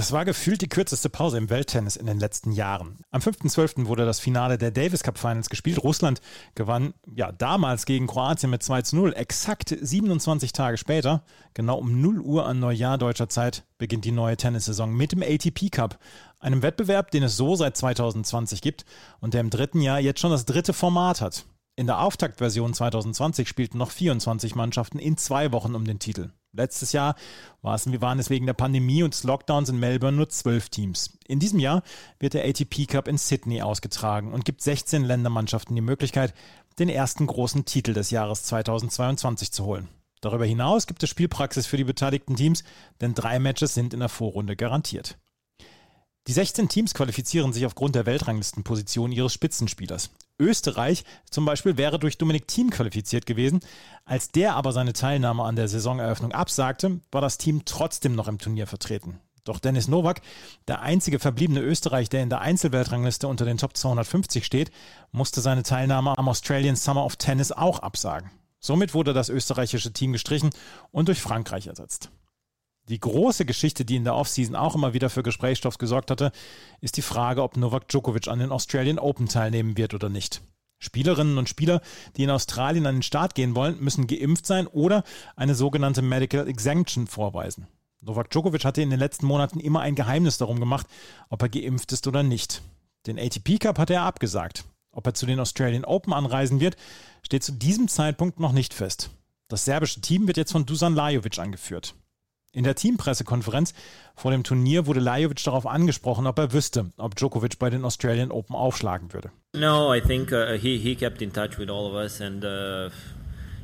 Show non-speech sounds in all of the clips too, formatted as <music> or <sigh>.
Das war gefühlt die kürzeste Pause im Welttennis in den letzten Jahren. Am 5.12. wurde das Finale der Davis Cup Finals gespielt. Russland gewann ja damals gegen Kroatien mit 2 zu 0. Exakt 27 Tage später, genau um 0 Uhr an Neujahr deutscher Zeit, beginnt die neue Tennissaison mit dem ATP Cup. Einem Wettbewerb, den es so seit 2020 gibt und der im dritten Jahr jetzt schon das dritte Format hat. In der Auftaktversion 2020 spielten noch 24 Mannschaften in zwei Wochen um den Titel. Letztes Jahr waren es wegen der Pandemie und des Lockdowns in Melbourne nur zwölf Teams. In diesem Jahr wird der ATP Cup in Sydney ausgetragen und gibt 16 Ländermannschaften die Möglichkeit, den ersten großen Titel des Jahres 2022 zu holen. Darüber hinaus gibt es Spielpraxis für die beteiligten Teams, denn drei Matches sind in der Vorrunde garantiert. Die 16 Teams qualifizieren sich aufgrund der Weltranglistenposition ihres Spitzenspielers. Österreich zum Beispiel wäre durch Dominik Thiem qualifiziert gewesen. Als der aber seine Teilnahme an der Saisoneröffnung absagte, war das Team trotzdem noch im Turnier vertreten. Doch Dennis Nowak, der einzige verbliebene Österreich, der in der Einzelweltrangliste unter den Top 250 steht, musste seine Teilnahme am Australian Summer of Tennis auch absagen. Somit wurde das österreichische Team gestrichen und durch Frankreich ersetzt. Die große Geschichte, die in der Offseason auch immer wieder für Gesprächsstoff gesorgt hatte, ist die Frage, ob Novak Djokovic an den Australian Open teilnehmen wird oder nicht. Spielerinnen und Spieler, die in Australien an den Start gehen wollen, müssen geimpft sein oder eine sogenannte Medical Exemption vorweisen. Novak Djokovic hatte in den letzten Monaten immer ein Geheimnis darum gemacht, ob er geimpft ist oder nicht. Den ATP Cup hat er abgesagt. Ob er zu den Australian Open anreisen wird, steht zu diesem Zeitpunkt noch nicht fest. Das serbische Team wird jetzt von Dusan Lajovic angeführt. In der Teampressekonferenz vor dem Turnier wurde Lajovic darauf angesprochen, ob er wüsste, ob Djokovic bei den Australian Open aufschlagen würde. No, I think uh, he he kept in touch with all of us and uh,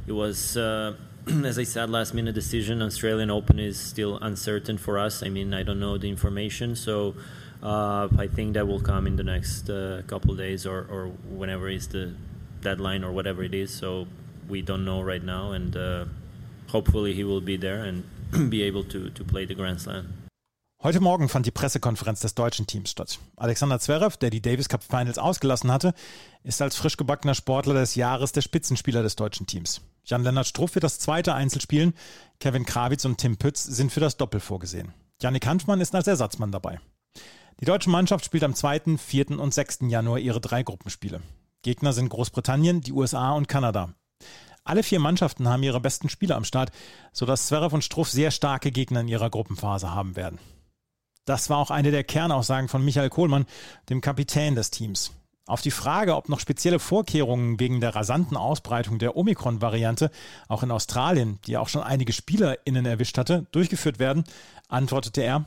it was uh, <clears throat> as I said last minute decision Australian Open is still uncertain for us. I mean, I don't know the information, so uh, I think that will come in the next uh, couple days or or whenever is the deadline or whatever it is. So we don't know right now and uh, hopefully he will be there and be able to, to play the Grand Slam. Heute Morgen fand die Pressekonferenz des deutschen Teams statt. Alexander Zverev, der die Davis Cup Finals ausgelassen hatte, ist als frisch gebackener Sportler des Jahres der Spitzenspieler des deutschen Teams. Jan-Lennart Struff wird das zweite Einzel spielen, Kevin Krawitz und Tim Pütz sind für das Doppel vorgesehen. Janik Hanfmann ist als Ersatzmann dabei. Die deutsche Mannschaft spielt am 2., 4. und 6. Januar ihre drei Gruppenspiele. Gegner sind Großbritannien, die USA und Kanada. Alle vier Mannschaften haben ihre besten Spieler am Start, sodass Zverev und Struff sehr starke Gegner in ihrer Gruppenphase haben werden. Das war auch eine der Kernaussagen von Michael Kohlmann, dem Kapitän des Teams. Auf die Frage, ob noch spezielle Vorkehrungen wegen der rasanten Ausbreitung der Omikron-Variante auch in Australien, die auch schon einige SpielerInnen erwischt hatte, durchgeführt werden, antwortete er,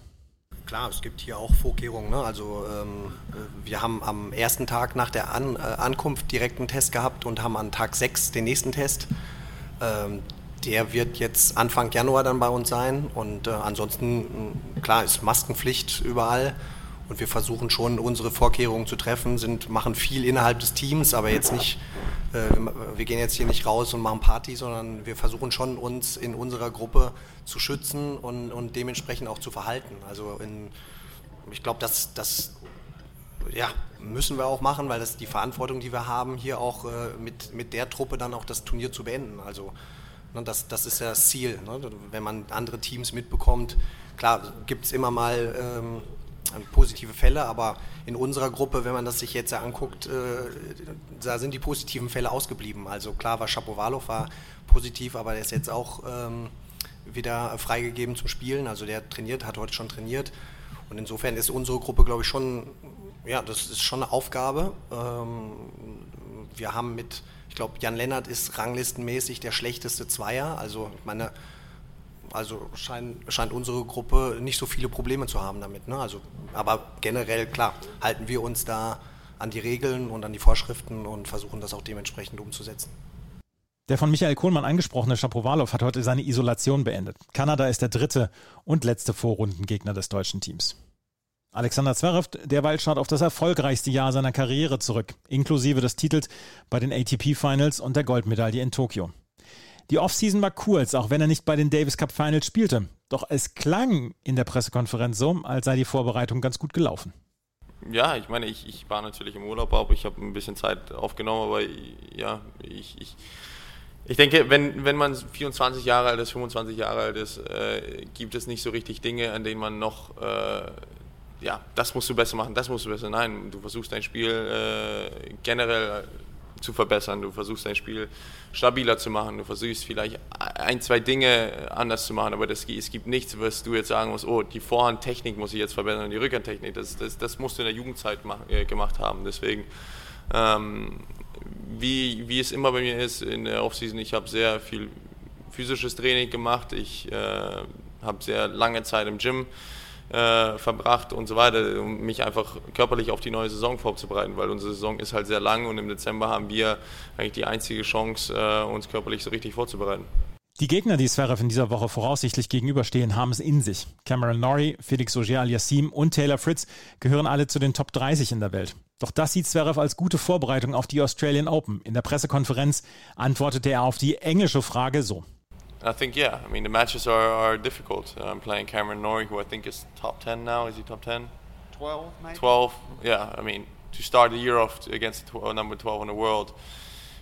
Klar, es gibt hier auch Vorkehrungen. Ne? Also ähm, wir haben am ersten Tag nach der An äh, Ankunft direkt einen Test gehabt und haben an Tag 6 den nächsten Test. Ähm, der wird jetzt Anfang Januar dann bei uns sein und äh, ansonsten, klar, ist Maskenpflicht überall. Und wir versuchen schon, unsere Vorkehrungen zu treffen, sind, machen viel innerhalb des Teams, aber jetzt nicht, äh, wir gehen jetzt hier nicht raus und machen Party, sondern wir versuchen schon, uns in unserer Gruppe zu schützen und, und dementsprechend auch zu verhalten. Also in, ich glaube, das, das ja, müssen wir auch machen, weil das die Verantwortung, die wir haben, hier auch äh, mit, mit der Truppe dann auch das Turnier zu beenden. Also ne, das, das ist ja das Ziel. Ne? Wenn man andere Teams mitbekommt, klar gibt es immer mal ähm, positive Fälle, aber in unserer Gruppe, wenn man das sich jetzt anguckt, äh, da sind die positiven Fälle ausgeblieben. Also klar war Shapovalov war positiv, aber der ist jetzt auch ähm, wieder freigegeben zum Spielen. Also der trainiert, hat heute schon trainiert. Und insofern ist unsere Gruppe, glaube ich, schon, ja, das ist schon eine Aufgabe. Ähm, wir haben mit, ich glaube, Jan Lennart ist ranglistenmäßig der schlechteste Zweier. Also meine, also scheint, scheint unsere Gruppe nicht so viele Probleme zu haben damit. Ne? Also, aber generell, klar, halten wir uns da an die Regeln und an die Vorschriften und versuchen das auch dementsprechend umzusetzen. Der von Michael Kohlmann angesprochene Shapovalov hat heute seine Isolation beendet. Kanada ist der dritte und letzte Vorrundengegner des deutschen Teams. Alexander Zverev derweil schaut auf das erfolgreichste Jahr seiner Karriere zurück, inklusive des Titels bei den ATP Finals und der Goldmedaille in Tokio. Die Offseason war kurz, auch wenn er nicht bei den Davis Cup Finals spielte. Doch es klang in der Pressekonferenz so, als sei die Vorbereitung ganz gut gelaufen. Ja, ich meine, ich, ich war natürlich im Urlaub, aber ich habe ein bisschen Zeit aufgenommen, aber ja, ich, ich, ich denke, wenn, wenn man 24 Jahre alt ist, 25 Jahre alt ist, äh, gibt es nicht so richtig Dinge, an denen man noch äh, ja, das musst du besser machen, das musst du besser. Nein, du versuchst dein Spiel äh, generell zu verbessern, du versuchst dein Spiel stabiler zu machen, du versuchst vielleicht ein, zwei Dinge anders zu machen, aber das, es gibt nichts, was du jetzt sagen musst, oh, die Vorhandtechnik muss ich jetzt verbessern, die Rückhandtechnik, das, das, das musst du in der Jugendzeit mach, äh, gemacht haben. Deswegen, ähm, wie, wie es immer bei mir ist in der Offseason, ich habe sehr viel physisches Training gemacht, ich äh, habe sehr lange Zeit im Gym äh, verbracht und so weiter, um mich einfach körperlich auf die neue Saison vorzubereiten, weil unsere Saison ist halt sehr lang und im Dezember haben wir eigentlich die einzige Chance, äh, uns körperlich so richtig vorzubereiten. Die Gegner, die Zverev in dieser Woche voraussichtlich gegenüberstehen, haben es in sich. Cameron Norrie, Felix Auger-Aliassime und Taylor Fritz gehören alle zu den Top 30 in der Welt. Doch das sieht Zverev als gute Vorbereitung auf die Australian Open. In der Pressekonferenz antwortete er auf die englische Frage so. I think yeah. I mean the matches are, are difficult. I'm playing Cameron Norrie, who I think is top ten now. Is he top ten? Twelve, maybe. Twelve. Yeah. I mean to start the year off against tw- number twelve in the world,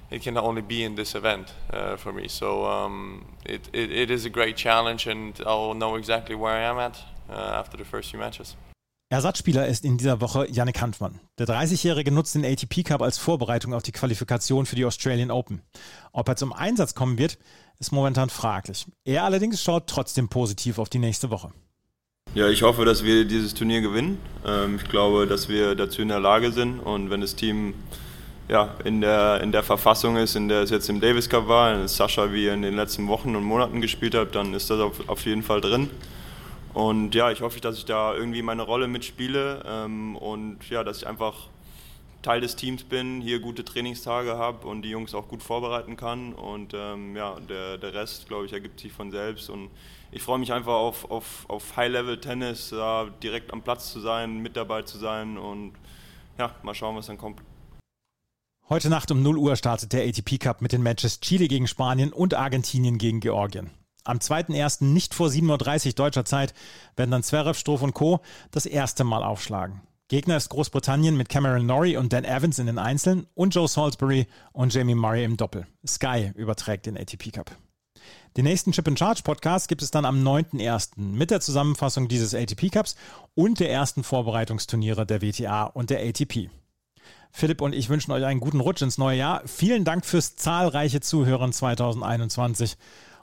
it can only be in this event uh, for me. So um, it, it, it is a great challenge, and I'll know exactly where I am at uh, after the first few matches. Ersatzspieler ist in dieser Woche Yannick Hanfmann. Der 30-Jährige nutzt den ATP Cup als Vorbereitung auf die Qualifikation für die Australian Open. Ob er zum Einsatz kommen wird, ist momentan fraglich. Er allerdings schaut trotzdem positiv auf die nächste Woche. Ja, ich hoffe, dass wir dieses Turnier gewinnen. Ähm, ich glaube, dass wir dazu in der Lage sind und wenn das Team ja, in, der, in der Verfassung ist, in der es jetzt im Davis Cup war, Sascha wie in den letzten Wochen und Monaten gespielt hat, dann ist das auf, auf jeden Fall drin. Und ja, ich hoffe, dass ich da irgendwie meine Rolle mitspiele ähm, und ja, dass ich einfach Teil des Teams bin, hier gute Trainingstage habe und die Jungs auch gut vorbereiten kann. Und ähm, ja, der, der Rest, glaube ich, ergibt sich von selbst. Und ich freue mich einfach auf, auf, auf High-Level-Tennis, da direkt am Platz zu sein, mit dabei zu sein und ja, mal schauen, was dann kommt. Heute Nacht um 0 Uhr startet der ATP Cup mit den Matches Chile gegen Spanien und Argentinien gegen Georgien. Am 2.1. nicht vor 7.30 Uhr deutscher Zeit werden dann Zverev, Stroh und Co. das erste Mal aufschlagen. Gegner ist Großbritannien mit Cameron Norrie und Dan Evans in den Einzeln und Joe Salisbury und Jamie Murray im Doppel. Sky überträgt den ATP Cup. Den nächsten Chip and Charge Podcast gibt es dann am 9.1. mit der Zusammenfassung dieses ATP Cups und der ersten Vorbereitungsturniere der WTA und der ATP. Philipp und ich wünschen euch einen guten Rutsch ins neue Jahr. Vielen Dank fürs zahlreiche Zuhören 2021